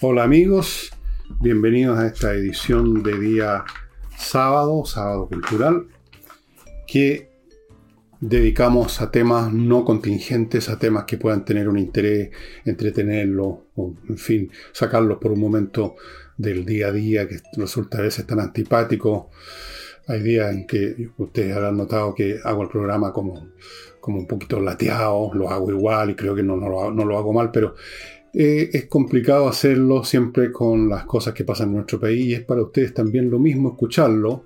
Hola amigos, bienvenidos a esta edición de día sábado, sábado cultural, que dedicamos a temas no contingentes, a temas que puedan tener un interés, entretenerlos, o, en fin, sacarlos por un momento del día a día que resulta a veces tan antipático. Hay días en que ustedes habrán notado que hago el programa como, como un poquito lateado, lo hago igual y creo que no, no, lo, hago mal, pero eh, es complicado hacerlo siempre con las cosas que pasan en nuestro país y es para ustedes también lo mismo escucharlo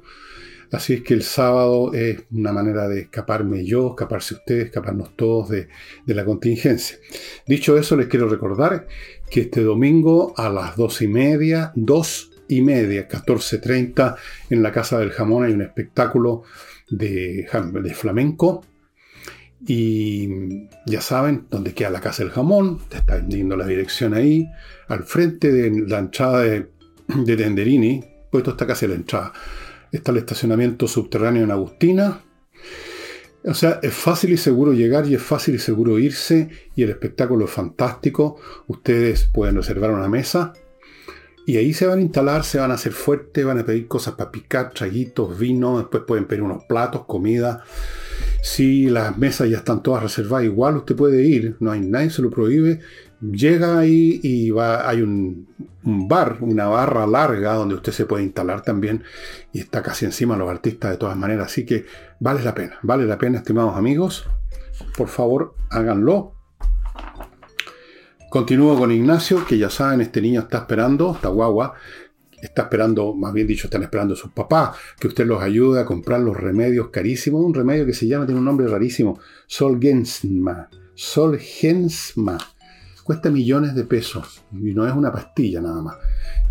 Así es que el sábado es una manera de escaparme yo, escaparse ustedes, escaparnos todos de, la contingencia. Dicho eso, les quiero recordar que este domingo a las dos y media, dos y media, 14.30, en la Casa del Jamón hay un espectáculo de, de flamenco. Y ya saben dónde queda la Casa del Jamón, te está vendiendo la dirección ahí, al frente de la entrada de, de Tenderini, puesto está casi la entrada Está el estacionamiento subterráneo en Agustina. O sea, es fácil y seguro llegar y es fácil y seguro irse y el espectáculo es fantástico. Ustedes pueden reservar una mesa y ahí se van a instalar, se van a hacer fuertes, van a pedir cosas para picar, traguitos, vino, después pueden pedir unos platos, comida. Si las mesas ya están todas reservadas, igual usted puede ir, no hay nadie se lo prohíbe llega ahí y va, hay un, bar, una barra larga donde usted se puede instalar también y está casi encima los artistas de todas maneras. Así que vale la pena, vale la pena, estimados amigos. Por favor, háganlo. Continúo con Ignacio, que ya saben, este niño está esperando, esta guagua, está esperando, más bien dicho, están esperando a sus papás, que usted los ayude a comprar los remedios carísimos. Un remedio que se llama, tiene un nombre rarísimo, Solgensma. Solgensma cuesta millones de pesos y no es una pastilla nada más.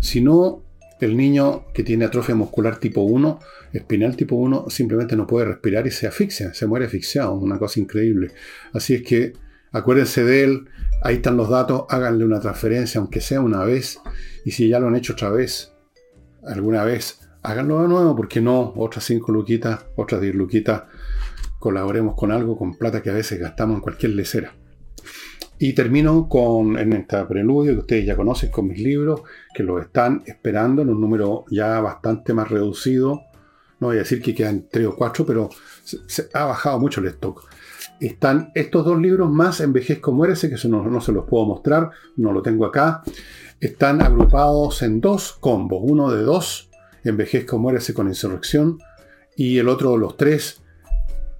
Sino el niño que tiene atrofia muscular tipo 1, espinal tipo 1, simplemente no puede respirar y se asfixia, se muere asfixiado, una cosa increíble. Así es que acuérdense de él, ahí están los datos, háganle una transferencia, aunque sea una vez, y si ya lo han hecho otra vez, alguna vez, háganlo de nuevo, porque no, otras 5 luquitas, otras 10 luquitas, colaboremos con algo, con plata que a veces gastamos en cualquier lecera. Y termino con, en esta preludio que ustedes ya conocen, con mis libros, que los están esperando en un número ya bastante más reducido. No voy a decir que quedan tres o cuatro, pero se, ha bajado mucho el stock. Están estos dos libros más Envejezco Muérese, que eso no, no se los puedo mostrar, no lo tengo acá. Están agrupados en dos combos, uno de dos, Envejezco Muérese con Insurrección, y el otro, los tres,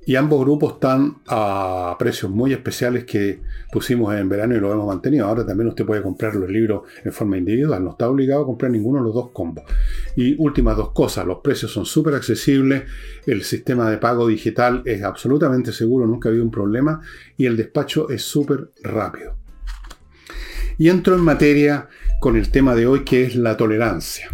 y ambos grupos están a precios muy especiales que pusimos en verano y lo hemos mantenido. Ahora también usted puede comprar los libros en forma individual, no está obligado a comprar ninguno de los dos combos. Y últimas dos cosas, los precios son súper accesibles, el sistema de pago digital es absolutamente seguro, nunca ha habido un problema y el despacho es súper rápido. Y entro en materia con el tema de hoy que es la tolerancia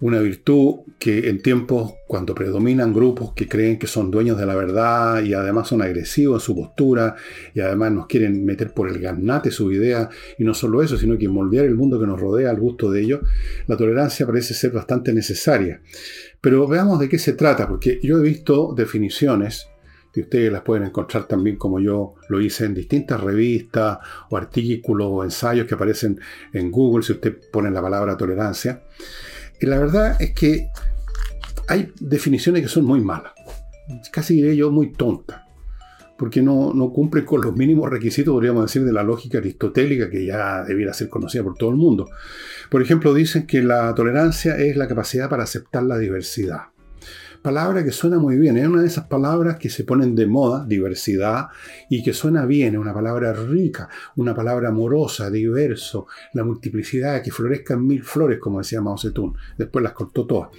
una virtud que en tiempos cuando predominan grupos que creen que son dueños de la verdad y además son agresivos en su postura y además nos quieren meter por el garnate su idea y no solo eso, sino que moldear el mundo que nos rodea al gusto de ellos, la tolerancia parece ser bastante necesaria. Pero veamos de qué se trata, porque yo he visto definiciones que ustedes las pueden encontrar también como yo lo hice en distintas revistas o artículos o ensayos que aparecen en Google si usted pone la palabra tolerancia y la verdad es que hay definiciones que son muy malas, casi diré yo muy tontas, porque no, no cumplen con los mínimos requisitos, podríamos decir, de la lógica aristotélica que ya debiera ser conocida por todo el mundo. Por ejemplo, dicen que la tolerancia es la capacidad para aceptar la diversidad palabra que suena muy bien, es una de esas palabras que se ponen de moda, diversidad, y que suena bien, es una palabra rica, una palabra amorosa, diverso, la multiplicidad, que florezcan mil flores, como decía Mao Zedong, después las cortó todas.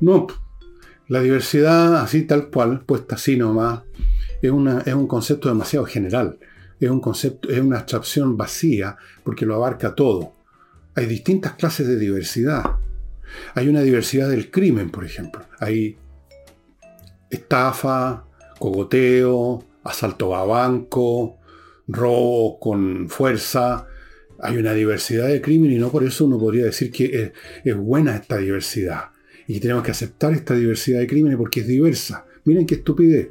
No, la diversidad así tal cual, puesta así nomás, es, es un concepto demasiado general, es un concepto, es una abstracción vacía, porque lo abarca todo. Hay distintas clases de diversidad. Hay una diversidad del crimen, por ejemplo. Hay estafa, cogoteo, asalto a banco, robo con fuerza. Hay una diversidad de crímenes y no por eso uno podría decir que es, buena esta diversidad. Y tenemos que aceptar esta diversidad de crímenes porque es diversa. Miren qué estupidez.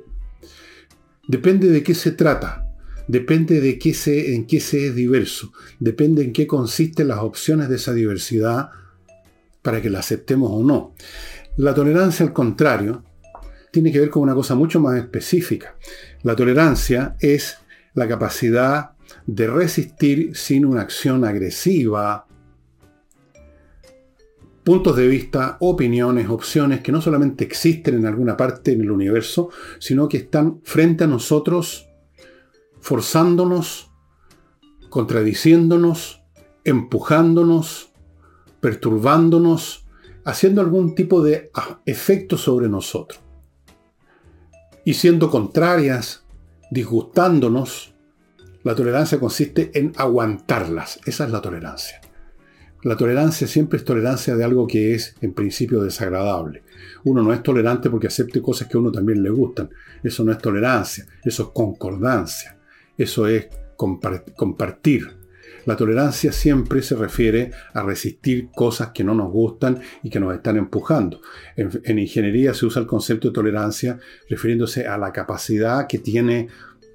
Depende de qué se trata. depende de qué se, en qué se es diverso, depende en qué consisten las opciones de esa diversidad para que la aceptemos o no. La tolerancia, al contrario, tiene que ver con una cosa mucho más específica. La tolerancia es la capacidad de resistir sin una acción agresiva puntos de vista, opiniones, opciones que no solamente existen en alguna parte en el universo, sino que están frente a nosotros, forzándonos, contradiciéndonos, empujándonos, perturbándonos, haciendo algún tipo de efecto sobre nosotros. Y siendo contrarias, disgustándonos, la tolerancia consiste en aguantarlas. Esa es la tolerancia. La tolerancia siempre es tolerancia de algo que es en principio desagradable. Uno no es tolerante porque acepte cosas que a uno también le gustan. Eso no es tolerancia, eso es concordancia, eso es compartir. La tolerancia siempre se refiere a resistir cosas que no nos gustan y que nos están empujando. En, en ingeniería se usa el concepto de tolerancia refiriéndose a la capacidad que tiene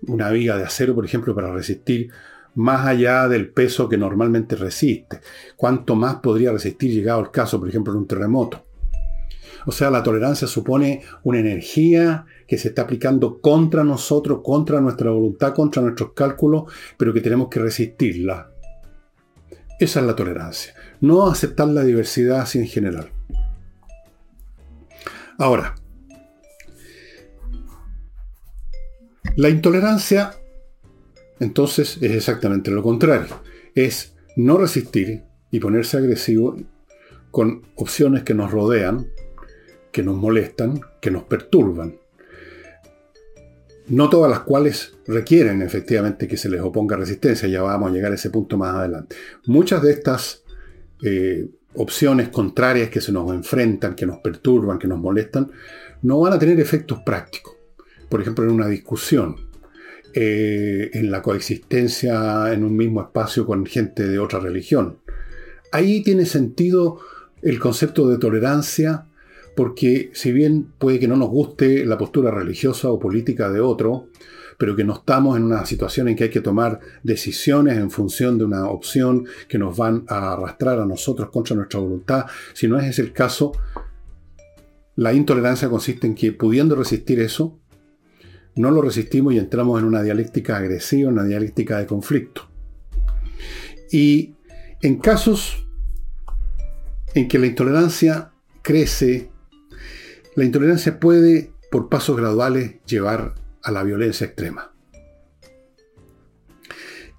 una viga de acero, por ejemplo, para resistir más allá del peso que normalmente resiste. ¿Cuánto más podría resistir llegado el caso, por ejemplo, en un terremoto? O sea, la tolerancia supone una energía que se está aplicando contra nosotros, contra nuestra voluntad, contra nuestros cálculos, pero que tenemos que resistirla. Esa es la tolerancia. No aceptar la diversidad así en general. Ahora, la intolerancia entonces es exactamente lo contrario. Es no resistir y ponerse agresivo con opciones que nos rodean, que nos molestan, que nos perturban. No todas las cuales requieren efectivamente que se les oponga resistencia, ya vamos a llegar a ese punto más adelante. Muchas de estas eh, opciones contrarias que se nos enfrentan, que nos perturban, que nos molestan, no van a tener efectos prácticos. Por ejemplo, en una discusión, eh, en la coexistencia en un mismo espacio con gente de otra religión. Ahí tiene sentido el concepto de tolerancia, porque si bien puede que no nos guste la postura religiosa o política de otro, pero que no estamos en una situación en que hay que tomar decisiones en función de una opción que nos van a arrastrar a nosotros contra nuestra voluntad, si no es ese el caso, la intolerancia consiste en que pudiendo resistir eso, no lo resistimos y entramos en una dialéctica agresiva, una dialéctica de conflicto. Y en casos en que la intolerancia crece, la intolerancia puede, por pasos graduales, llevar a la violencia extrema.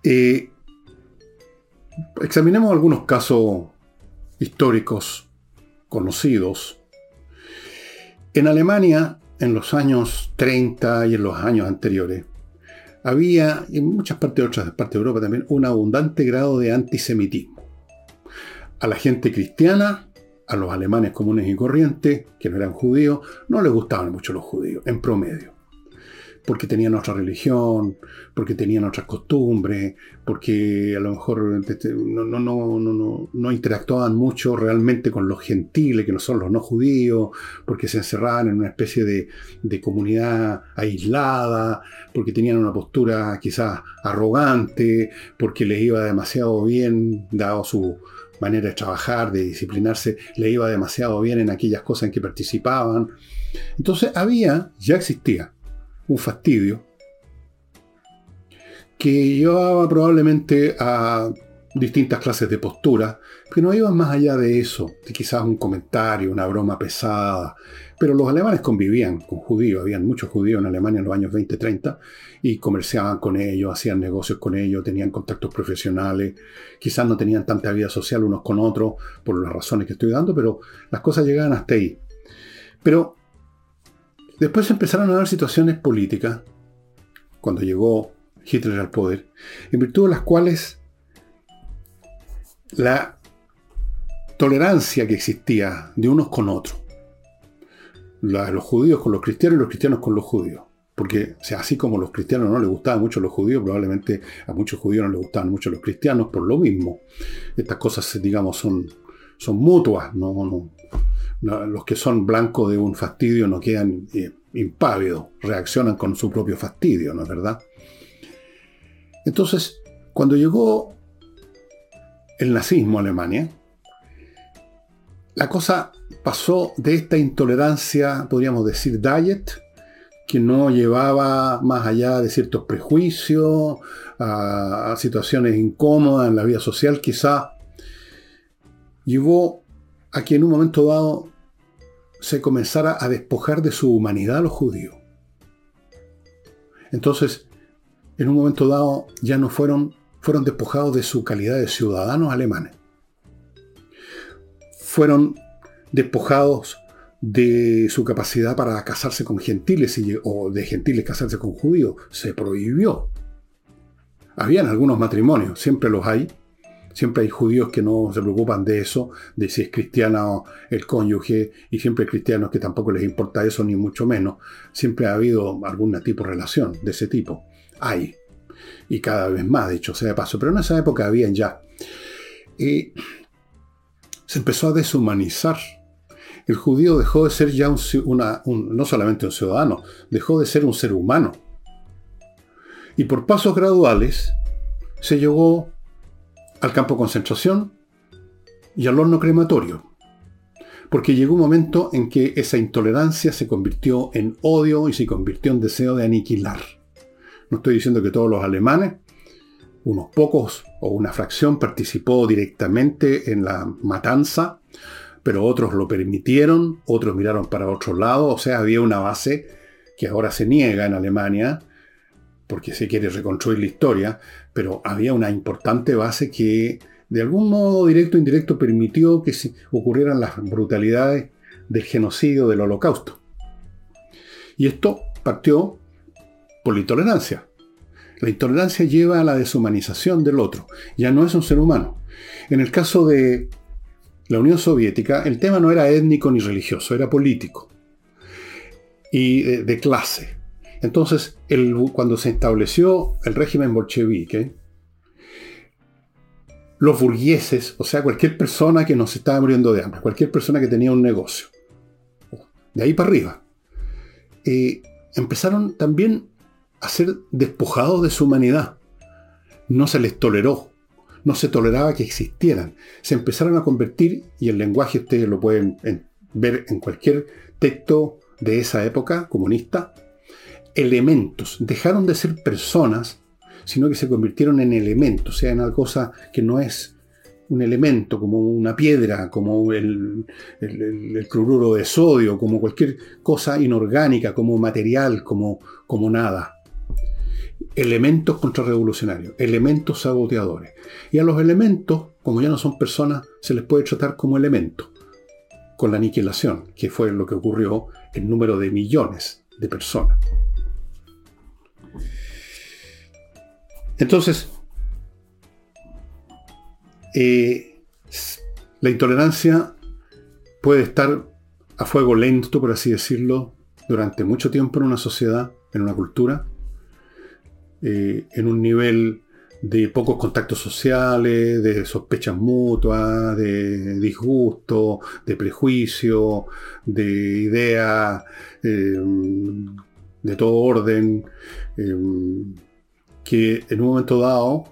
Eh, examinemos algunos casos históricos conocidos. En Alemania, en los años 30 y en los años anteriores, había, y en muchas partes otras partes de Europa también, un abundante grado de antisemitismo. A la gente cristiana, a los alemanes comunes y corrientes, que no eran judíos, no les gustaban mucho los judíos, en promedio. Porque tenían otra religión, porque tenían otras costumbres, porque a lo mejor este, no, no, no, no, interactuaban mucho realmente con los gentiles, que no son los no judíos, porque se encerraban en una especie de, de comunidad aislada, porque tenían una postura quizás arrogante, porque les iba demasiado bien, dado su manera de trabajar, de disciplinarse, le iba demasiado bien en aquellas cosas en que participaban. Entonces había, ya existía, un fastidio, que llevaba probablemente a distintas clases de postura, que no iban más allá de eso, de quizás un comentario, una broma pesada. Pero los alemanes convivían con judíos, habían muchos judíos en Alemania en los años 20-30 y comerciaban con ellos, hacían negocios con ellos, tenían contactos profesionales, quizás no tenían tanta vida social unos con otros por las razones que estoy dando, pero las cosas llegaban hasta ahí. Pero Después empezaron a haber situaciones políticas, cuando llegó Hitler al poder, en virtud de las cuales la tolerancia que existía de unos con otros, los judíos con los cristianos y los cristianos con los judíos, porque así como los cristianos no les gustaban mucho los judíos, probablemente a muchos judíos no les gustaban mucho los cristianos por lo mismo. Estas cosas, digamos, son, son mutuas, no, los que son blancos de un fastidio no quedan eh, impávidos, reaccionan con su propio fastidio, ¿no es verdad? Entonces, cuando llegó el nazismo a Alemania, la cosa pasó de esta intolerancia, podríamos decir, diet, que no llevaba más allá de ciertos prejuicios, a, situaciones incómodas en la vida social, quizá, llevó a que en un momento dado se comenzara a despojar de su humanidad a los judíos. Entonces, en un momento dado ya no fueron, fueron despojados de su calidad de ciudadanos alemanes. Fueron despojados de su capacidad para casarse con gentiles o de gentiles casarse con judíos. Se prohibió. Habían algunos matrimonios, siempre los hay. Siempre hay judíos que no se preocupan de eso, de si es cristiano el cónyuge, y siempre hay cristianos que tampoco les importa eso, ni mucho menos. Siempre ha habido algún tipo de relación de ese tipo. Hay. Y cada vez más, de hecho, sea de paso. Pero en esa época habían ya. Y se empezó a deshumanizar el judío dejó de ser ya un, no solamente un ciudadano, dejó de ser un ser humano. Y por pasos graduales se llegó al campo de concentración y al horno crematorio. Porque llegó un momento en que esa intolerancia se convirtió en odio y se convirtió en deseo de aniquilar. No estoy diciendo que todos los alemanes, unos pocos o una fracción participó directamente en la matanza, pero otros lo permitieron, otros miraron para otro lado, o sea, había una base que ahora se niega en Alemania, porque se quiere reconstruir la historia, pero había una importante base que de algún modo directo o indirecto permitió que ocurrieran las brutalidades del genocidio del holocausto. Y esto partió la intolerancia. La intolerancia lleva a la deshumanización del otro. Ya no es un ser humano. En el caso de la Unión Soviética, el tema no era étnico ni religioso, era político y de, clase. Entonces, cuando se estableció el régimen bolchevique, los burgueses, o sea, cualquier persona que nos estaba muriendo de hambre, cualquier persona que tenía un negocio, de ahí para arriba, eh, empezaron también a ser despojados de su humanidad. No se les toleró no se toleraba que existieran. Se empezaron a convertir, y el lenguaje ustedes lo pueden ver en cualquier texto de esa época comunista, elementos. Dejaron de ser personas, sino que se convirtieron en elementos, o sea, en algo cosa que no es un elemento, como una piedra, como el, el, cloruro de sodio, como cualquier cosa inorgánica, como material, como, como nada elementos contrarrevolucionarios, elementos saboteadores. Y a los elementos, como ya no son personas, se les puede tratar como elementos, con la aniquilación, que fue lo que ocurrió en número de millones de personas. Entonces, eh, la intolerancia puede estar a fuego lento, por así decirlo, durante mucho tiempo en una sociedad, en una cultura, eh, en un nivel de pocos contactos sociales, de sospechas mutuas, de disgusto, de prejuicio, de ideas eh, de todo orden, eh, que en un momento dado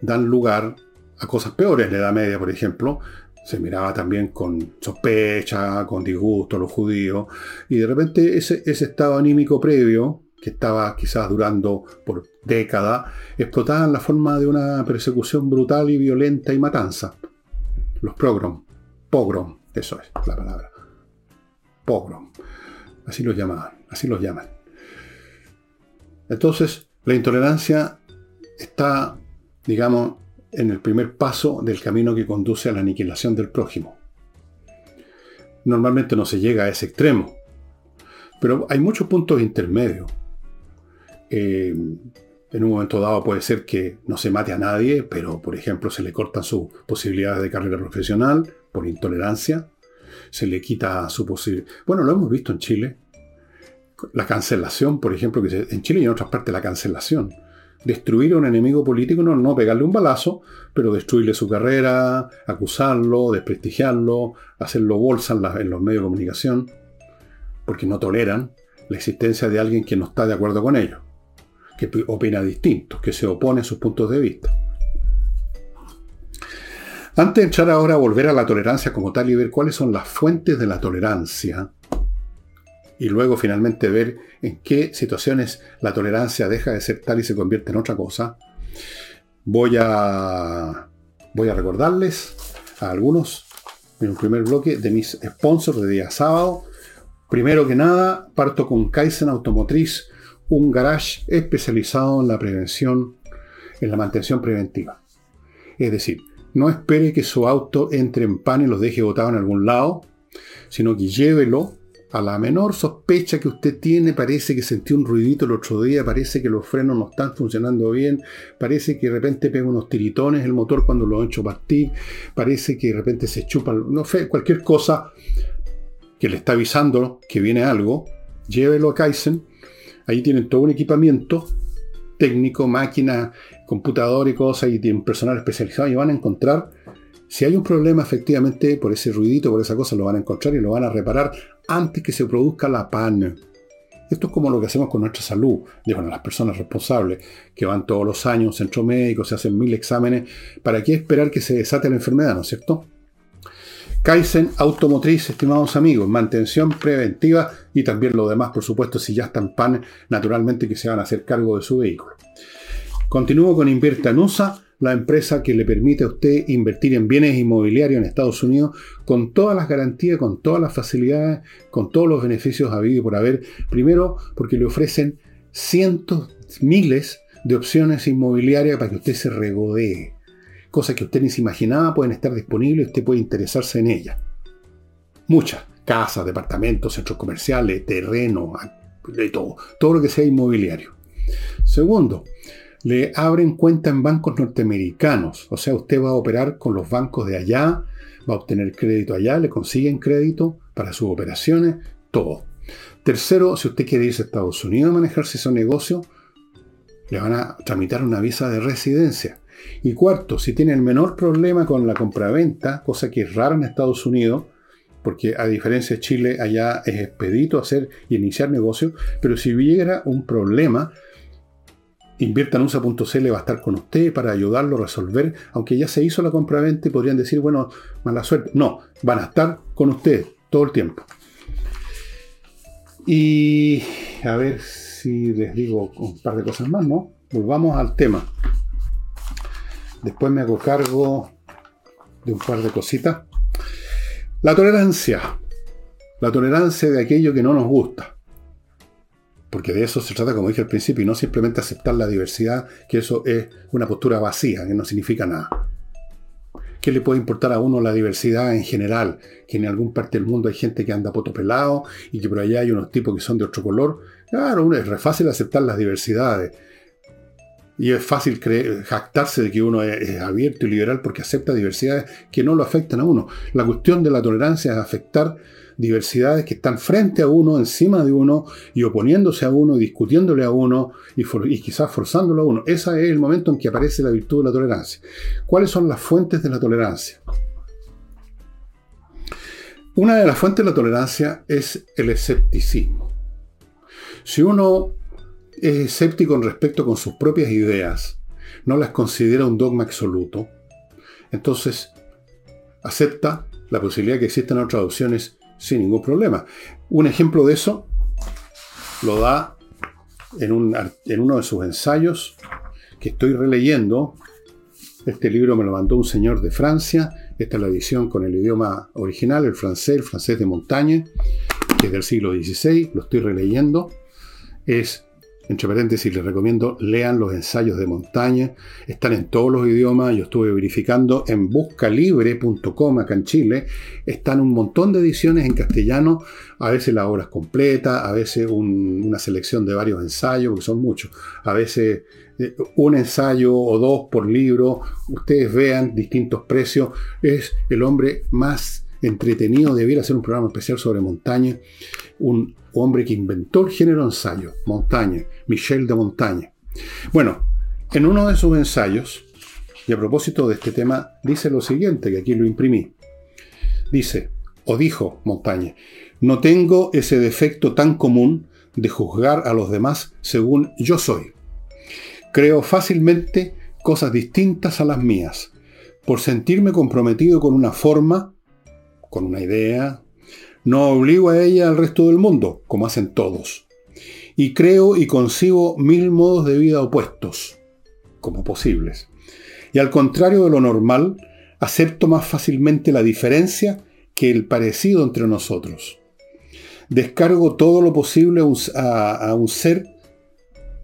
dan lugar a cosas peores. En la Edad Media, por ejemplo, se miraba también con sospecha, con disgusto a los judíos, y de repente ese, ese estado anímico previo que estaba quizás durando por décadas, explotaba en la forma de una persecución brutal y violenta y matanza. Los pogrom, pogrom, eso es la palabra. Pogrom. Así los llamaban, así los llaman. Entonces, la intolerancia está, digamos, en el primer paso del camino que conduce a la aniquilación del prójimo. Normalmente no se llega a ese extremo, pero hay muchos puntos intermedios. Eh, en un momento dado puede ser que no se mate a nadie, pero por ejemplo se le cortan sus posibilidades de carrera profesional por intolerancia, se le quita su posibilidad. Bueno, lo hemos visto en Chile. La cancelación, por ejemplo, que en Chile y en otras partes la cancelación. Destruir a un enemigo político no, no pegarle un balazo, pero destruirle su carrera, acusarlo, desprestigiarlo, hacerlo bolsa en los medios de comunicación, porque no toleran la existencia de alguien que no está de acuerdo con ellos que opina distinto, que se opone a sus puntos de vista. Antes de entrar ahora a volver a la tolerancia como tal y ver cuáles son las fuentes de la tolerancia, y luego finalmente ver en qué situaciones la tolerancia deja de ser tal y se convierte en otra cosa, voy a, voy a recordarles a algunos en el primer bloque de mis sponsors de día sábado. Primero que nada, parto con Kaizen Automotriz, un garage especializado en la prevención, en la mantención preventiva. Es decir, no espere que su auto entre en pan y los deje botado en algún lado, sino que llévelo a la menor sospecha que usted tiene, parece que sentí un ruidito el otro día, parece que los frenos no están funcionando bien, parece que de repente pega unos tiritones el motor cuando lo hecho partir, parece que de repente se chupa, no sé, cualquier cosa que le está avisando que viene algo, llévelo a Kaizen. Ahí tienen todo un equipamiento técnico, máquina, computador y cosas, y tienen personal especializado y van a encontrar si hay un problema efectivamente por ese ruidito, por esa cosa, lo van a encontrar y lo van a reparar antes que se produzca la pan. Esto es como lo que hacemos con nuestra salud, digo, las personas responsables que van todos los años a un centro médico, se hacen mil exámenes. ¿Para qué esperar que se desate la enfermedad, no es cierto? Kaizen Automotriz, estimados amigos, mantención preventiva y también lo demás, por supuesto, si ya están pan, naturalmente que se van a hacer cargo de su vehículo. Continúo con Invierta en USA la empresa que le permite a usted invertir en bienes inmobiliarios en Estados Unidos con todas las garantías, con todas las facilidades, con todos los beneficios habido y por haber. Primero, porque le ofrecen cientos, miles de opciones inmobiliarias para que usted se regodee. Cosas que usted ni se imaginaba pueden estar disponibles y usted puede interesarse en ellas. Muchas. Casas, departamentos, centros comerciales, terreno, de todo. Todo lo que sea inmobiliario. Segundo, le abren cuenta en bancos norteamericanos. O sea, usted va a operar con los bancos de allá, va a obtener crédito allá, le consiguen crédito para sus operaciones, todo. Tercero, si usted quiere irse a Estados Unidos a manejarse ese negocio, le van a tramitar una visa de residencia. Y cuarto, si tiene el menor problema con la compraventa, cosa que es rara en Estados Unidos, porque a diferencia de Chile, allá es expedito hacer y iniciar negocios, pero si hubiera un problema, Inviertanusa.cl va a estar con usted para ayudarlo a resolver, aunque ya se hizo la compra-venta y podrían decir, bueno, mala suerte. No, van a estar con usted todo el tiempo. Y a ver si les digo un par de cosas más, ¿no? Volvamos al tema. Después me hago cargo de un par de cositas. La tolerancia. La tolerancia de aquello que no nos gusta. Porque de eso se trata, como dije al principio, y no simplemente aceptar la diversidad, que eso es una postura vacía, que no significa nada. ¿Qué le puede importar a uno la diversidad en general? Que en algún parte del mundo hay gente que anda pelado y que por allá hay unos tipos que son de otro color. Claro, es re fácil aceptar las diversidades. Y es fácil jactarse de que uno es, abierto y liberal porque acepta diversidades que no lo afectan a uno. La cuestión de la tolerancia es afectar diversidades que están frente a uno, encima de uno, y oponiéndose a uno, discutiéndole a uno, y, y, quizás forzándolo a uno. Ese es el momento en que aparece la virtud de la tolerancia. ¿Cuáles son las fuentes de la tolerancia? Una de las fuentes de la tolerancia es el escepticismo. Si uno es escéptico en respecto con sus propias ideas, no las considera un dogma absoluto, entonces acepta la posibilidad que existan otras opciones sin ningún problema. Un ejemplo de eso lo da en, en uno de sus ensayos que estoy releyendo. Este libro me lo mandó un señor de Francia. Esta es la edición con el idioma original, el francés, el francés de montaña, que es del siglo XVI. Lo estoy releyendo. Es entre paréntesis, les recomiendo, lean los ensayos de montaña. Están en todos los idiomas. Yo estuve verificando en buscalibre.com acá en Chile. Están un montón de ediciones en castellano. A veces la obra es completa, a veces una selección de varios ensayos, porque son muchos. A veces eh, un ensayo o dos por libro. Ustedes vean distintos precios. Es el hombre más entretenido. Debiera hacer un programa especial sobre montaña. Un hombre que inventó el género ensayo, montaña, Michel de Montaña. Bueno, en uno de sus ensayos, y a propósito de este tema, dice lo siguiente, que aquí lo imprimí. Dice, o dijo Montaña, no tengo ese defecto tan común de juzgar a los demás según yo soy. Creo fácilmente cosas distintas a las mías. Por sentirme comprometido con una forma, con una idea, no obligo a ella al resto del mundo, como hacen todos. Y creo y concibo mil modos de vida opuestos, como posibles. Y al contrario de lo normal, acepto más fácilmente la diferencia que el parecido entre nosotros. Descargo todo lo posible a un, ser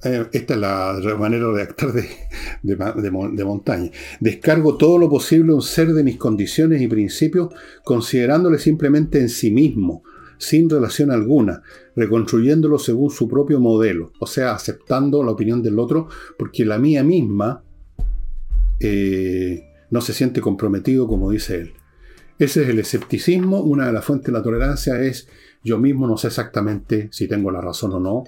eh, esta es la manera de redactar de, de, montaña. Descargo todo lo posible un ser de mis condiciones y principios, considerándole simplemente en sí mismo, sin relación alguna, reconstruyéndolo según su propio modelo, o sea, aceptando la opinión del otro, porque la mía misma eh, no se siente comprometido como dice él. Ese es el escepticismo, una de las fuentes de la tolerancia es yo mismo no sé exactamente si tengo la razón o no,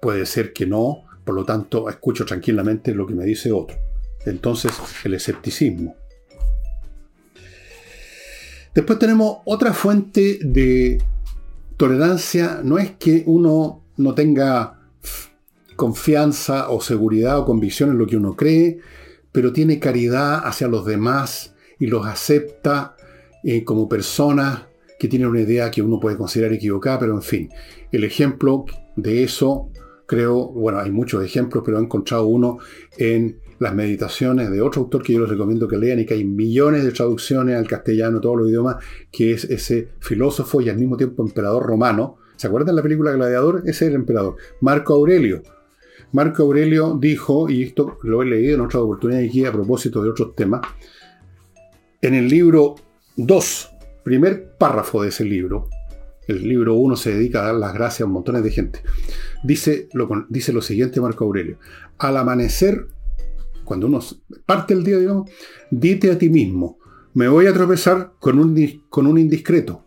puede ser que no, por lo tanto escucho tranquilamente lo que me dice otro. Entonces, el escepticismo. Después tenemos otra fuente de tolerancia, no es que uno no tenga confianza o seguridad o convicción en lo que uno cree, pero tiene caridad hacia los demás y los acepta eh, como personas que tienen una idea que uno puede considerar equivocada, pero en fin, el ejemplo de eso, creo, bueno, hay muchos ejemplos, pero he encontrado uno en las meditaciones de otro autor que yo les recomiendo que lean y que hay millones de traducciones al castellano, todos los idiomas, que es ese filósofo y al mismo tiempo emperador romano. ¿Se acuerdan de la película Gladiador? Ese es el emperador. Marco Aurelio. Marco Aurelio dijo, y esto lo he leído en otra oportunidad aquí a propósito de otros temas, en el libro 2, primer párrafo de ese libro, el libro 1 se dedica a dar las gracias a un de gente, dice lo, dice lo siguiente Marco Aurelio, al amanecer, cuando uno parte el día, digamos, dite a ti mismo, me voy a tropezar con un, con un indiscreto,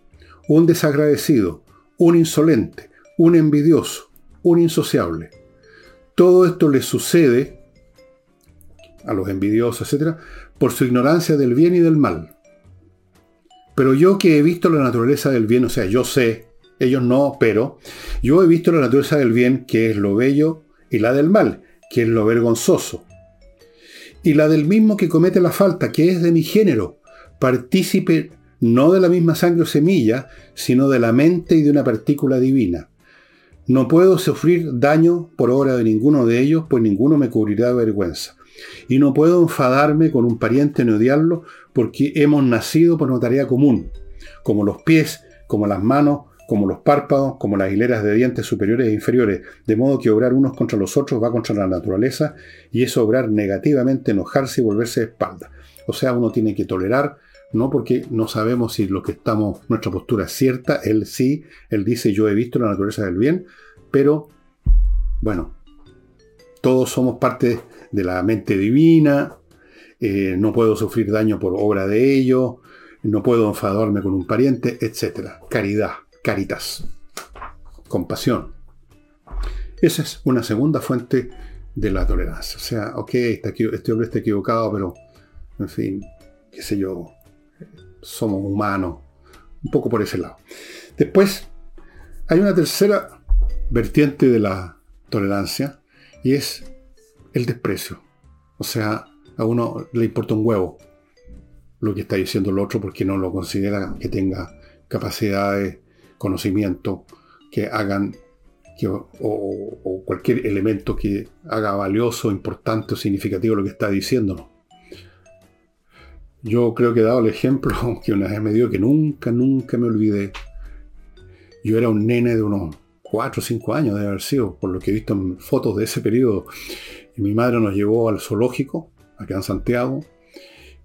un desagradecido, un insolente, un envidioso, un insociable. Todo esto le sucede a los envidiosos, etc., por su ignorancia del bien y del mal. Pero yo que he visto la naturaleza del bien, o sea, yo sé, ellos no, pero yo he visto la naturaleza del bien, que es lo bello, y la del mal, que es lo vergonzoso. Y la del mismo que comete la falta, que es de mi género, partícipe no de la misma sangre o semilla, sino de la mente y de una partícula divina. No puedo sufrir daño por obra de ninguno de ellos, pues ninguno me cubrirá de vergüenza. Y no puedo enfadarme con un pariente ni odiarlo, porque hemos nacido por una tarea común, como los pies, como las manos, como los párpados, como las hileras de dientes superiores e inferiores, de modo que obrar unos contra los otros va contra la naturaleza, y es obrar negativamente, enojarse y volverse de espalda. O sea, uno tiene que tolerar, no porque no sabemos si lo que estamos, nuestra postura es cierta, él sí, él dice yo he visto la naturaleza del bien, pero bueno, todos somos parte de la mente divina, eh, no puedo sufrir daño por obra de ellos, no puedo enfadarme con un pariente, etc. Caridad, caritas, compasión. Esa es una segunda fuente de la tolerancia. O sea, ok, este hombre está equivocado, pero, en fin, qué sé yo, somos humanos. Un poco por ese lado. Después, hay una tercera vertiente de la tolerancia y es el desprecio. O sea, a uno le importa un huevo lo que está diciendo el otro porque no lo considera que tenga capacidades, conocimiento, que hagan o, cualquier elemento que haga valioso, importante o significativo lo que está diciéndonos. Yo creo que he dado el ejemplo que una vez me dio que nunca, nunca me olvidé. Yo era un nene de unos 4 o 5 años de haber sido, por lo que he visto en fotos de ese periodo. Y mi madre nos llevó al zoológico acá en Santiago.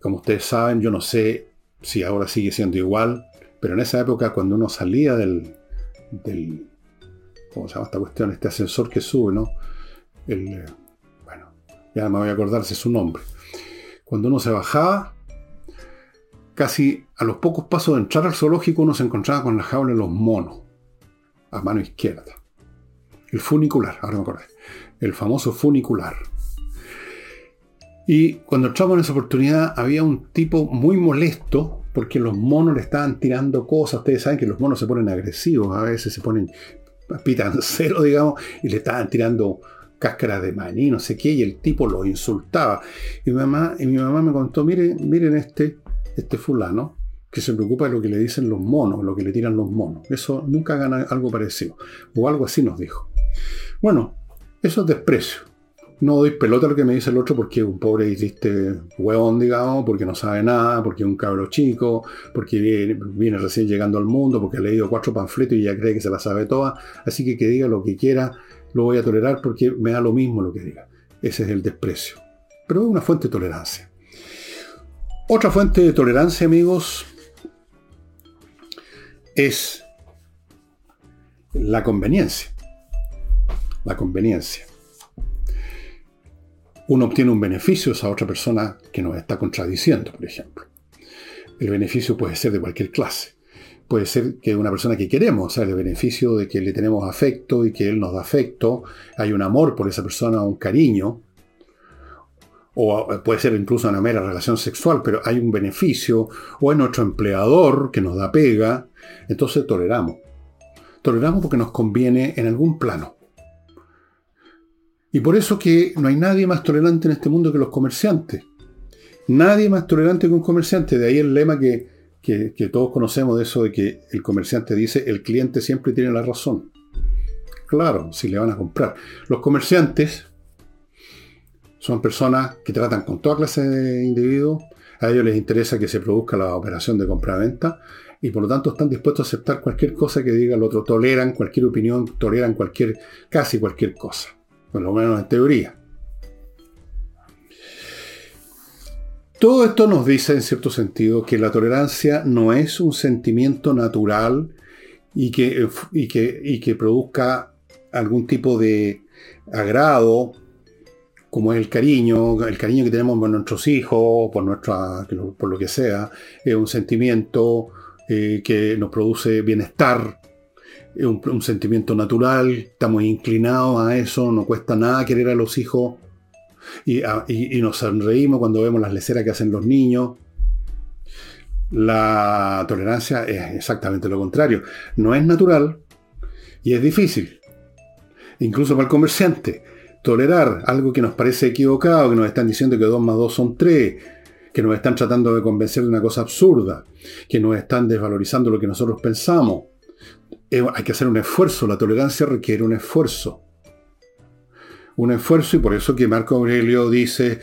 Como ustedes saben, yo no sé si ahora sigue siendo igual, pero en esa época cuando uno salía del, del ¿cómo se llama esta cuestión? Este ascensor que sube, ¿no? El, bueno, ya me voy a acordar si es su nombre. Cuando uno se bajaba, casi a los pocos pasos de entrar al zoológico uno se encontraba con la jaula de los monos, a mano izquierda. El funicular, ahora me acuerdo. El famoso funicular. Y cuando entramos en esa oportunidad había un tipo muy molesto porque los monos le estaban tirando cosas. Ustedes saben que los monos se ponen agresivos, a veces se ponen cero, digamos, y le estaban tirando cáscara de maní, no sé qué, y el tipo lo insultaba. Y mi mamá, y mi mamá me contó, miren, miren este, este fulano, que se preocupa de lo que le dicen los monos, lo que le tiran los monos. Eso nunca gana algo parecido. O algo así nos dijo. Bueno, eso es desprecio. No doy pelota a lo que me dice el otro porque es un pobre y triste hueón, digamos, porque no sabe nada, porque es un cabro chico, porque viene, recién llegando al mundo, porque ha leído cuatro panfletos y ya cree que se la sabe toda. Así que que diga lo que quiera, lo voy a tolerar porque me da lo mismo lo que diga. Ese es el desprecio. Pero es una fuente de tolerancia. Otra fuente de tolerancia, amigos, es la conveniencia. La conveniencia. Uno obtiene un beneficio esa otra persona que nos está contradiciendo, por ejemplo. El beneficio puede ser de cualquier clase puede ser que una persona que queremos, sea, el beneficio de que le tenemos afecto y que él nos da afecto, hay un amor por esa persona, un cariño, o puede ser incluso una mera relación sexual, pero hay un beneficio, o es nuestro empleador que nos da pega, entonces toleramos. Toleramos porque nos conviene en algún plano. Y por eso que no hay nadie más tolerante en este mundo que los comerciantes. Nadie más tolerante que un comerciante. De ahí el lema que todos conocemos de eso de que el comerciante dice el cliente siempre tiene la razón. Claro, si le van a comprar. Los comerciantes son personas que tratan con toda clase de individuos. A ellos les interesa que se produzca la operación de compra-venta y por lo tanto están dispuestos a aceptar cualquier cosa que diga el otro. Toleran cualquier opinión, toleran cualquier, casi cualquier cosa. Lo menos en teoría. Todo esto nos dice, en cierto sentido, que la tolerancia no es un sentimiento natural y que, y que, que produzca algún tipo de agrado, como es el cariño, el cariño que tenemos por nuestros hijos, por, nuestra, por lo que sea, es un sentimiento eh, que nos produce bienestar, es un, sentimiento natural, estamos inclinados a eso, no cuesta nada querer a los hijos Ah, y, nos sonreímos cuando vemos las leceras que hacen los niños. La tolerancia es exactamente lo contrario. No es natural y es difícil. Incluso para el comerciante. Tolerar algo que nos parece equivocado, que nos están diciendo que 2 más 2 son 3, que nos están tratando de convencer de una cosa absurda, que nos están desvalorizando lo que nosotros pensamos. Eh, hay que hacer un esfuerzo, la tolerancia requiere un esfuerzo un esfuerzo y por eso que Marco Aurelio dice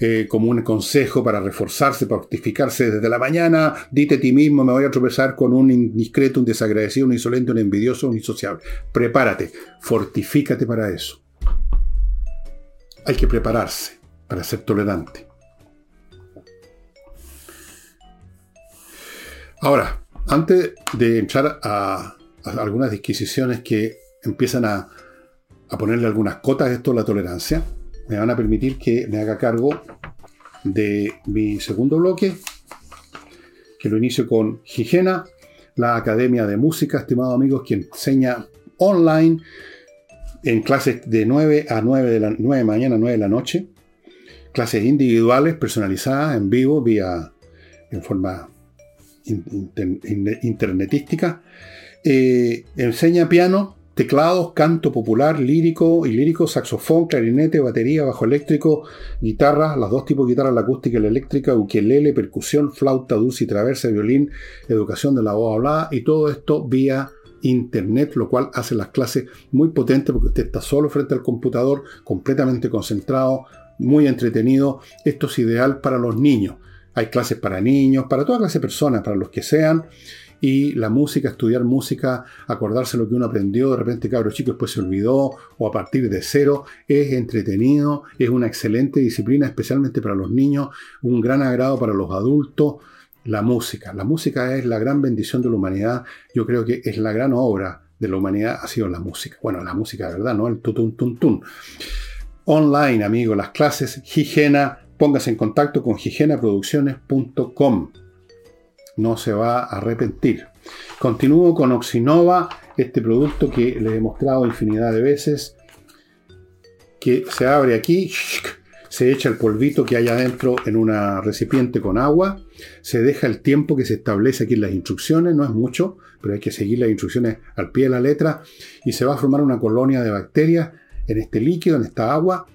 eh, como un consejo para reforzarse, para fortificarse desde la mañana, dite a ti mismo, me voy a tropezar con un indiscreto, un desagradecido, un insolente, un envidioso, un insociable. Prepárate, fortifícate para eso. Hay que prepararse para ser tolerante. Ahora, antes de entrar a algunas disquisiciones que empiezan a a ponerle algunas cotas a esto la tolerancia, me van a permitir que me haga cargo de mi segundo bloque, que lo inicio con Higiena, la Academia de Música, estimados amigos, que enseña online en clases de 9 a 9 de la 9 de mañana, 9 de la noche, clases individuales, personalizadas, en vivo, vía en forma internetística. Eh, enseña piano, teclados, canto popular, lírico y lírico, saxofón, clarinete, batería, bajo eléctrico, guitarra, las dos tipos de guitarra, la acústica y la eléctrica, ukelele, percusión, flauta dulce y traversa, violín, educación de la voz hablada y todo esto vía internet, lo cual hace las clases muy potentes porque usted está solo frente al computador, completamente concentrado, muy entretenido. Esto es ideal para los niños. Hay clases para niños, para toda clase de personas, para los que sean y la música, estudiar música, acordarse lo que uno aprendió, de repente cabro chico después se olvidó, o a partir de cero, es entretenido, es una excelente disciplina, especialmente para los niños, un gran agrado para los adultos. La música. La música es la gran bendición de la humanidad. Yo creo que es la gran obra de la humanidad, ha sido la música. Bueno, la música, ¿verdad? ¿No? El tutun tun tun. Online, amigo, las clases, higiena, póngase en contacto con higienaproducciones.com no se va a arrepentir. Continúo con Oxinova, este producto que le he mostrado infinidad de veces, que se abre aquí, se echa el polvito que hay adentro en una recipiente con agua, se deja el tiempo que se establece aquí en las instrucciones, no es mucho, pero hay que seguir las instrucciones al pie de la letra, y se va a formar una colonia de bacterias en este líquido, en esta agua,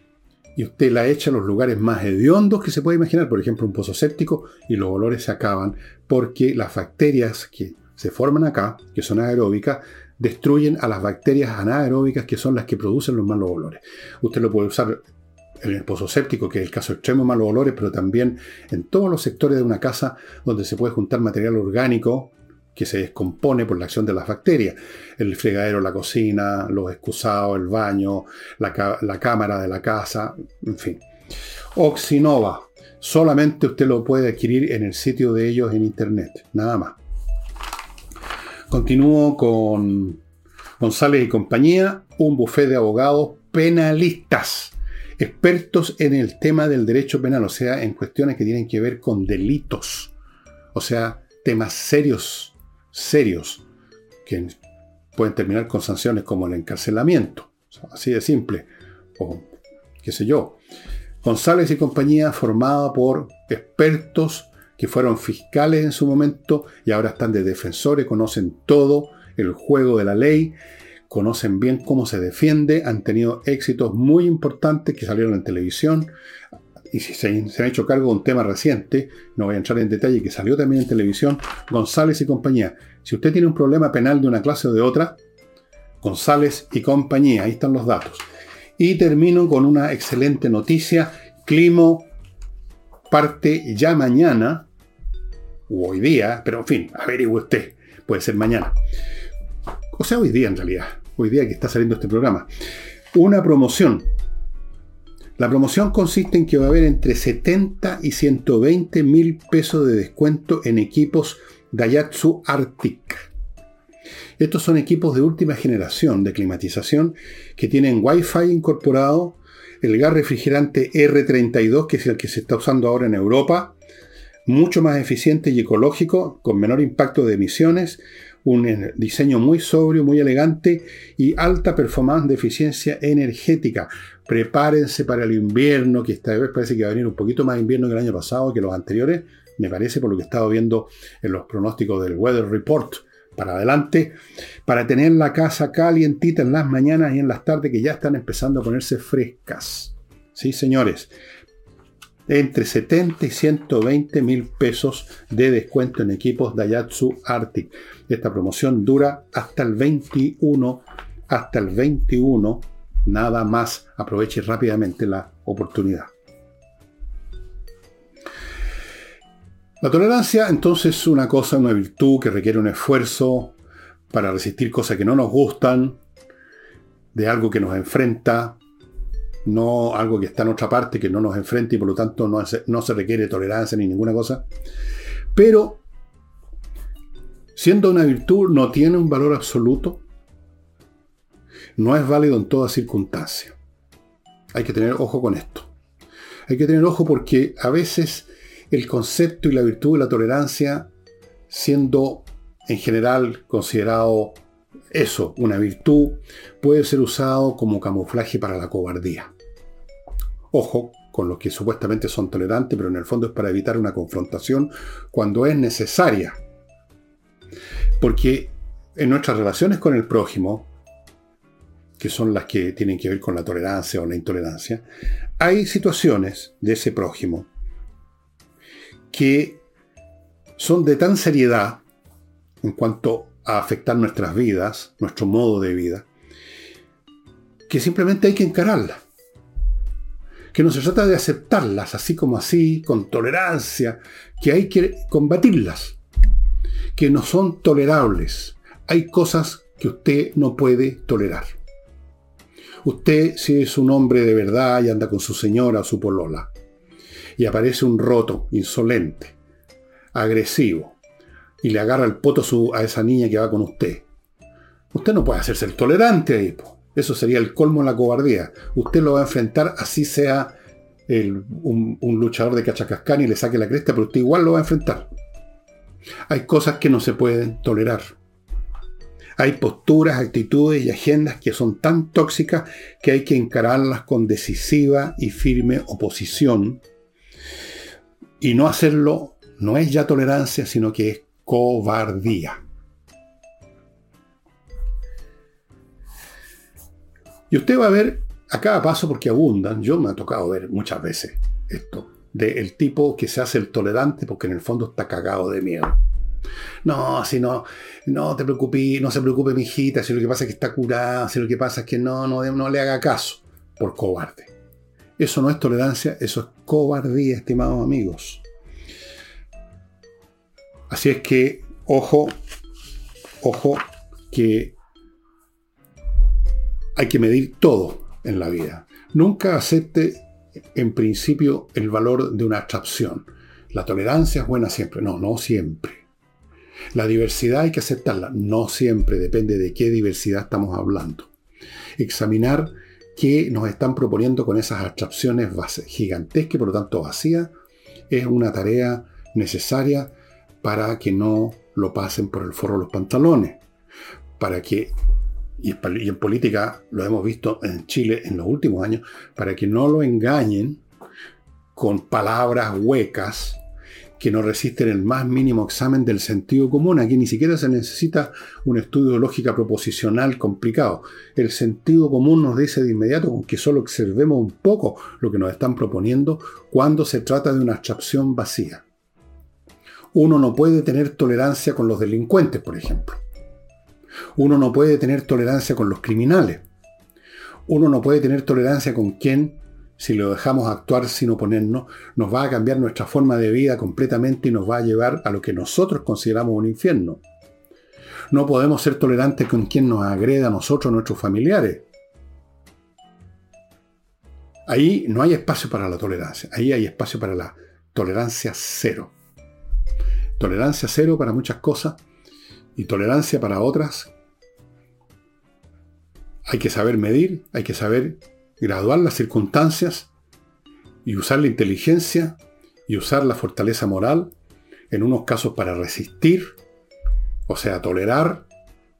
y usted la echa a los lugares más hediondos que se puede imaginar, por ejemplo un pozo séptico, y los olores se acaban porque las bacterias que se forman acá, que son aeróbicas, destruyen a las bacterias anaeróbicas que son las que producen los malos olores. Usted lo puede usar en el pozo séptico, que es el caso extremo de malos olores, pero también en todos los sectores de una casa donde se puede juntar material orgánico que se descompone por la acción de las bacterias. El fregadero, la cocina, los excusados, el baño, la, la cámara de la casa, en fin. Oxinova. Solamente usted lo puede adquirir en el sitio de ellos en internet. Nada más. Continúo con González y compañía, un bufete de abogados penalistas, expertos en el tema del derecho penal, o sea, en cuestiones que tienen que ver con delitos, o sea, temas serios serios que pueden terminar con sanciones como el encarcelamiento. así de simple. O qué sé yo. González y compañía formada por expertos que fueron fiscales en su momento y ahora están de defensores, conocen todo el juego de la ley, conocen bien cómo se defiende, han tenido éxitos muy importantes que salieron en televisión, y si se, han hecho cargo de un tema reciente, no voy a entrar en detalle, que salió también en televisión, González y compañía. Si usted tiene un problema penal de una clase o de otra, González y compañía, ahí están los datos. Y termino con una excelente noticia. Climo parte ya mañana, o hoy día, pero en fin, averigüe usted, puede ser mañana. O sea, hoy día en realidad, hoy día que está saliendo este programa. Una promoción la promoción consiste en que va a haber entre 70 y 120 mil pesos de descuento en equipos Daihatsu Arctic. Estos son equipos de última generación de climatización que tienen Wi-Fi incorporado, el gas refrigerante R32, que es el que se está usando ahora en Europa, mucho más eficiente y ecológico, con menor impacto de emisiones, un diseño muy sobrio, muy elegante y alta performance de eficiencia energética. Prepárense para el invierno, que esta vez parece que va a venir un poquito más invierno que el año pasado, que los anteriores, me parece por lo que he estado viendo en los pronósticos del Weather Report para adelante, para tener la casa calientita en las mañanas y en las tardes que ya están empezando a ponerse frescas. Sí, señores entre 70 y 120 mil pesos de descuento en equipos Daihatsu Arctic. Esta promoción dura hasta el 21, hasta el 21, nada más. Aproveche rápidamente la oportunidad. La tolerancia entonces es una cosa, una virtud que requiere un esfuerzo para resistir cosas que no nos gustan, de algo que nos enfrenta, no algo que está en otra parte, que no nos enfrenta y por lo tanto no, no se requiere tolerancia ni ninguna cosa. Pero, siendo una virtud, no tiene un valor absoluto, no es válido en toda circunstancia. Hay que tener ojo con esto. Hay que tener ojo porque a veces el concepto y la virtud de la tolerancia, siendo en general considerado eso, una virtud, puede ser usado como camuflaje para la cobardía. Ojo con los que supuestamente son tolerantes, pero en el fondo es para evitar una confrontación cuando es necesaria. Porque en nuestras relaciones con el prójimo, que son las que tienen que ver con la tolerancia o la intolerancia, hay situaciones de ese prójimo que son de tan seriedad en cuanto a afectar nuestras vidas, nuestro modo de vida, que simplemente hay que encararlas. Que no se trata de aceptarlas así como así, con tolerancia, que hay que combatirlas, que no son tolerables. Hay cosas que usted no puede tolerar. Usted, si es un hombre de verdad y anda con su señora o su polola, y aparece un roto, insolente, agresivo, y le agarra el poto a esa niña que va con usted. Usted no puede hacerse el tolerante ahí. Eso sería el colmo de la cobardía. Usted lo va a enfrentar así sea un, luchador de cachacascán y le saque la cresta, pero usted igual lo va a enfrentar. Hay cosas que no se pueden tolerar. Hay posturas, actitudes y agendas que son tan tóxicas que hay que encararlas con decisiva y firme oposición. Y no hacerlo no es ya tolerancia, sino que es cobardía. Y usted va a ver a cada paso, porque abundan, yo me ha tocado ver muchas veces esto, del tipo que se hace el tolerante porque en el fondo está cagado de miedo. No, si no, no te preocupes, no se preocupe mi hijita, si lo que pasa es que está curada, si lo que pasa es que no, no, le haga caso, por cobarde. Eso no es tolerancia, eso es cobardía, estimados amigos. Así es que, ojo, ojo, que hay que medir todo en la vida. Nunca acepte en principio el valor de una abstracción. La tolerancia es buena siempre. No, no siempre. La diversidad hay que aceptarla. No siempre. Depende de qué diversidad estamos hablando. Examinar qué nos están proponiendo con esas abstracciones gigantescas por lo tanto vacías es una tarea necesaria para que no lo pasen por el forro de los pantalones. Para que y en política lo hemos visto en Chile en los últimos años, para que no lo engañen con palabras huecas que no resisten el más mínimo examen del sentido común. Aquí ni siquiera se necesita un estudio de lógica proposicional complicado. El sentido común nos dice de inmediato que solo observemos un poco lo que nos están proponiendo cuando se trata de una abstracción vacía. Uno no puede tener tolerancia con los delincuentes, por ejemplo. Uno no puede tener tolerancia con los criminales. Uno no puede tener tolerancia con quien, si lo dejamos actuar sin oponernos, nos va a cambiar nuestra forma de vida completamente y nos va a llevar a lo que nosotros consideramos un infierno. No podemos ser tolerantes con quien nos agreda a nosotros, a nuestros familiares. Ahí no hay espacio para la tolerancia, ahí hay espacio para la tolerancia cero. Tolerancia cero para muchas cosas y tolerancia para otras, hay que saber medir, hay que saber graduar las circunstancias y usar la inteligencia y usar la fortaleza moral, en unos casos para resistir, o sea, tolerar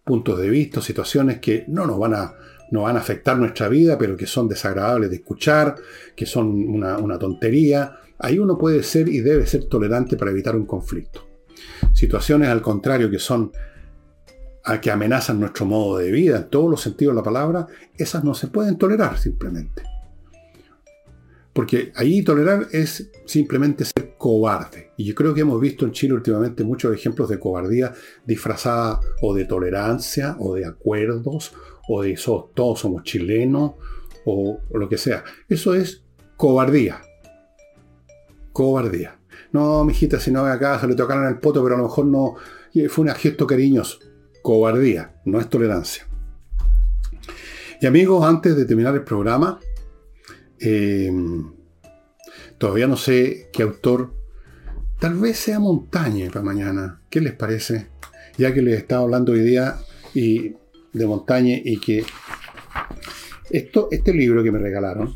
puntos de vista, situaciones que no nos van a, van a afectar nuestra vida, pero que son desagradables de escuchar, que son una, una tontería. Ahí uno puede ser y debe ser tolerante para evitar un conflicto. Situaciones al contrario que son a que amenazan nuestro modo de vida en todos los sentidos de la palabra, esas no se pueden tolerar simplemente. Porque ahí tolerar es simplemente ser cobarde. Y yo creo que hemos visto en Chile últimamente muchos ejemplos de cobardía disfrazada o de tolerancia o de acuerdos o de eso, todos somos chilenos o, lo que sea. Eso es cobardía. Cobardía. No, mijita, si no acá, se le tocaron el poto, pero a lo mejor no. Fue un gesto cariñoso. Cobardía, no es tolerancia. Y amigos, antes de terminar el programa, eh, todavía no sé qué autor. Tal vez sea Montañe para mañana. ¿Qué les parece? Ya que les estaba hablando hoy día y de Montañe y que esto, este libro que me regalaron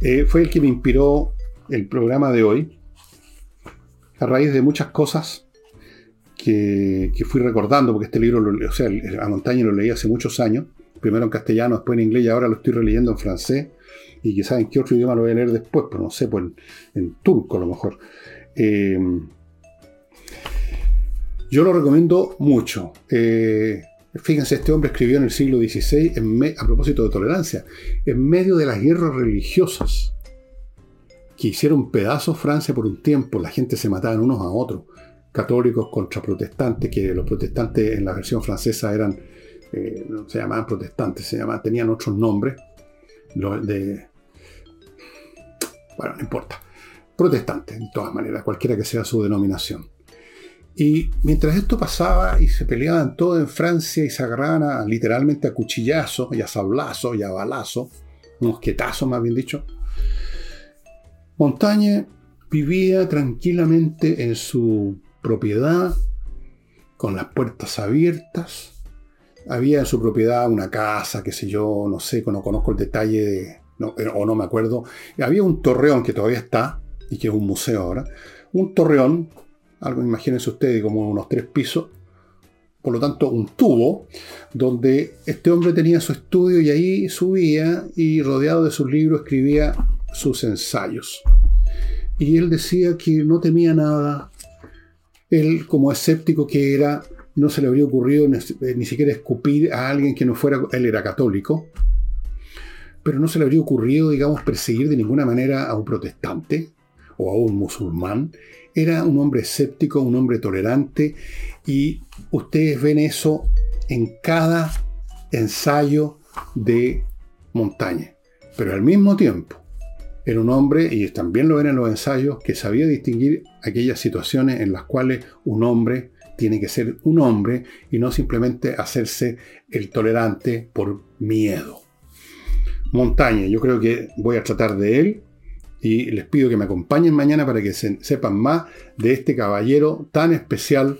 eh, fue el que me inspiró el programa de hoy a raíz de muchas cosas que, fui recordando, porque este libro, o sea, a Montaña lo leí hace muchos años, primero en castellano, después en inglés y ahora lo estoy releyendo en francés, y quizás en qué otro idioma lo voy a leer después, pero no sé, pues en, turco a lo mejor. Eh, yo lo recomiendo mucho. Eh, fíjense, este hombre escribió en el siglo XVI, a propósito de tolerancia, en medio de las guerras religiosas que hicieron pedazos Francia por un tiempo, la gente se mataban unos a otros, católicos contra protestantes, que los protestantes en la versión francesa eran, eh, no se llamaban protestantes, se llamaban, tenían otros nombres, de, bueno, no importa, protestantes, en todas maneras, cualquiera que sea su denominación. Y mientras esto pasaba y se peleaban todo en Francia y se agarraban literalmente a cuchillazos y a sablazos y a balazos, mosquetazos más bien dicho, Montaña vivía tranquilamente en su propiedad, con las puertas abiertas. Había en su propiedad una casa, qué sé yo, no sé, no conozco el detalle eh, o no me acuerdo. Había un torreón que todavía está y que es un museo ahora. Un torreón, algo imagínense ustedes como unos tres pisos, por lo tanto un tubo, donde este hombre tenía su estudio y ahí subía y rodeado de sus libros escribía sus ensayos. Y él decía que no temía nada, él, como escéptico que era, no se le habría ocurrido ni, siquiera escupir a alguien que no fuera, él era católico, pero no se le habría ocurrido, digamos, perseguir de ninguna manera a un protestante o a un musulmán. Era un hombre escéptico, un hombre tolerante, y ustedes ven eso en cada ensayo de montaña. Pero al mismo tiempo, era un hombre, y también lo ven en los ensayos, que sabía distinguir aquellas situaciones en las cuales un hombre tiene que ser un hombre y no simplemente hacerse el tolerante por miedo. Montaña, yo creo que voy a tratar de él y les pido que me acompañen mañana para que sepan más de este caballero tan especial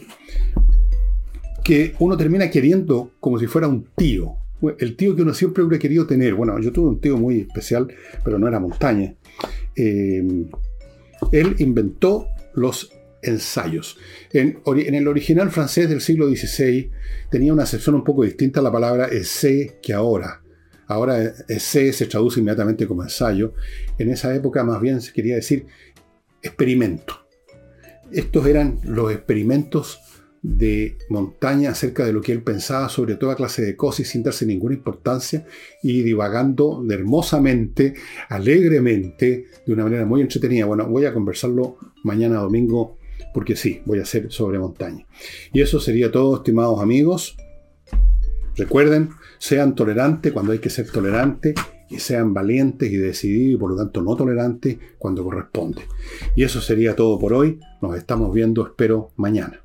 que uno termina queriendo como si fuera un tío. El tío que uno siempre hubiera querido tener. Bueno, yo tuve un tío muy especial, pero no era montaña. Eh, él inventó los ensayos. En, el original francés del siglo XVI tenía una acepción un poco distinta a la palabra essai que ahora. Ahora essai se traduce inmediatamente como ensayo. En esa época más bien se quería decir experimento. Estos eran los experimentos de montaña acerca de lo que él pensaba sobre toda clase de cosas sin darse ninguna importancia y divagando hermosamente, alegremente, de una manera muy entretenida. Bueno, voy a conversarlo mañana domingo porque sí, voy a hacer sobre montaña. Y eso sería todo, estimados amigos. Recuerden, sean tolerantes cuando hay que ser tolerantes y sean valientes y decididos y por lo tanto no tolerantes cuando corresponde. Y eso sería todo por hoy. Nos estamos viendo, espero, mañana.